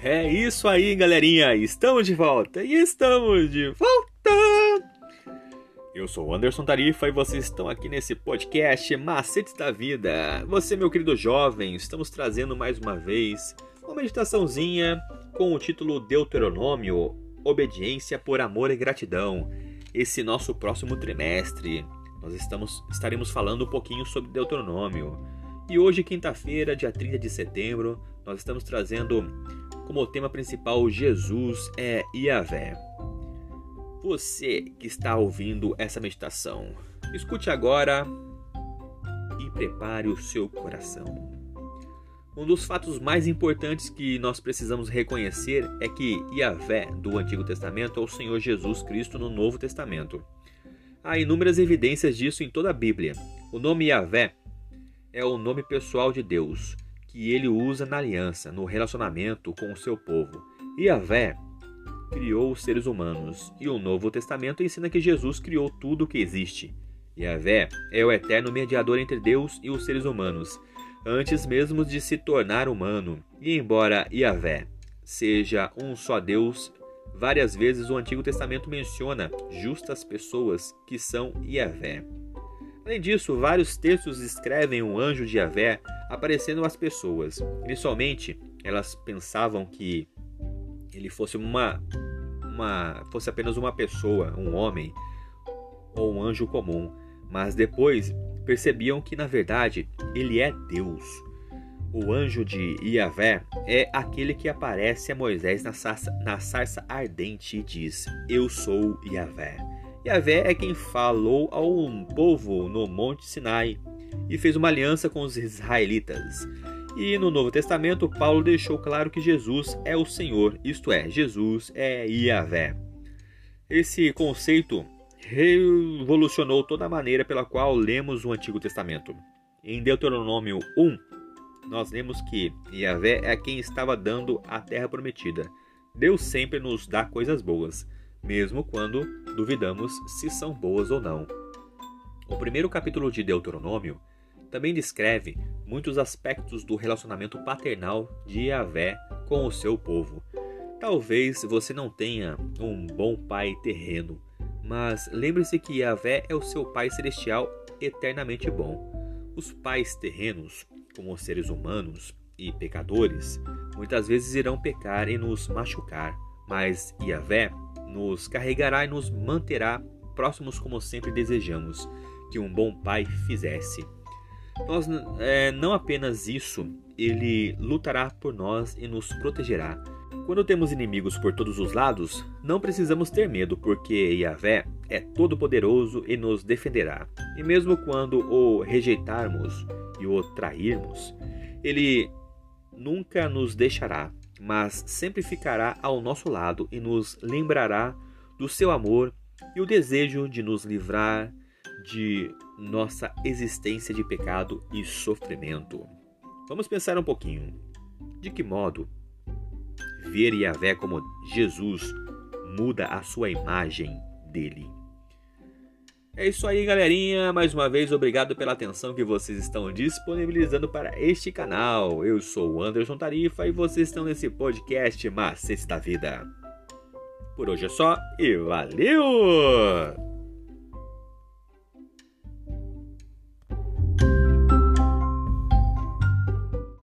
É isso aí, galerinha. Estamos de volta e estamos de volta. Eu sou o Anderson Tarifa e vocês estão aqui nesse podcast Macetes da Vida. Você, meu querido jovem, estamos trazendo mais uma vez uma meditaçãozinha com o título Deuteronômio, Obediência por Amor e Gratidão. Esse nosso próximo trimestre, nós estamos, estaremos falando um pouquinho sobre Deuteronômio. E hoje, quinta-feira, dia 30 de setembro, nós estamos trazendo como tema principal Jesus é Yahvé. Você que está ouvindo essa meditação, escute agora e prepare o seu coração. Um dos fatos mais importantes que nós precisamos reconhecer é que Yahvé do Antigo Testamento é o Senhor Jesus Cristo no Novo Testamento. Há inúmeras evidências disso em toda a Bíblia. O nome Yahvé é o nome pessoal de Deus, que ele usa na aliança, no relacionamento com o seu povo. Yahvé criou os seres humanos, e o Novo Testamento ensina que Jesus criou tudo o que existe. Yahvé é o eterno mediador entre Deus e os seres humanos, antes mesmo de se tornar humano. E embora Yahvé seja um só Deus, várias vezes o Antigo Testamento menciona justas pessoas que são Yahvé. Além disso, vários textos descrevem o anjo de Yahvé aparecendo às pessoas. Inicialmente, elas pensavam que ele fosse uma, uma fosse apenas uma pessoa, um homem ou um anjo comum, mas depois percebiam que na verdade ele é Deus. O anjo de Yahvé é aquele que aparece a Moisés na sarça, na sarça ardente e diz: Eu sou Yahvé. É quem falou ao povo no Monte Sinai e fez uma aliança com os israelitas. E no Novo Testamento, Paulo deixou claro que Jesus é o Senhor, isto é, Jesus é Yahvé. Esse conceito revolucionou toda a maneira pela qual lemos o Antigo Testamento. Em Deuteronômio 1, nós lemos que Yahvé é quem estava dando a terra prometida. Deus sempre nos dá coisas boas mesmo quando duvidamos se são boas ou não. O primeiro capítulo de Deuteronômio também descreve muitos aspectos do relacionamento paternal de Yahvé com o seu povo. Talvez você não tenha um bom pai terreno, mas lembre-se que Yahvé é o seu pai celestial eternamente bom. Os pais terrenos, como os seres humanos e pecadores, muitas vezes irão pecar e nos machucar, mas Yahvé nos carregará e nos manterá próximos como sempre desejamos que um bom pai fizesse. Nós, é, não apenas isso, ele lutará por nós e nos protegerá. Quando temos inimigos por todos os lados, não precisamos ter medo, porque Yahvé é todo-poderoso e nos defenderá. E mesmo quando o rejeitarmos e o trairmos, ele nunca nos deixará mas sempre ficará ao nosso lado e nos lembrará do seu amor e o desejo de nos livrar de nossa existência de pecado e sofrimento. Vamos pensar um pouquinho. De que modo ver Yahvé como Jesus muda a sua imagem dele? É isso aí, galerinha. Mais uma vez, obrigado pela atenção que vocês estão disponibilizando para este canal. Eu sou o Anderson Tarifa e vocês estão nesse podcast Macetes da Vida. Por hoje é só e valeu!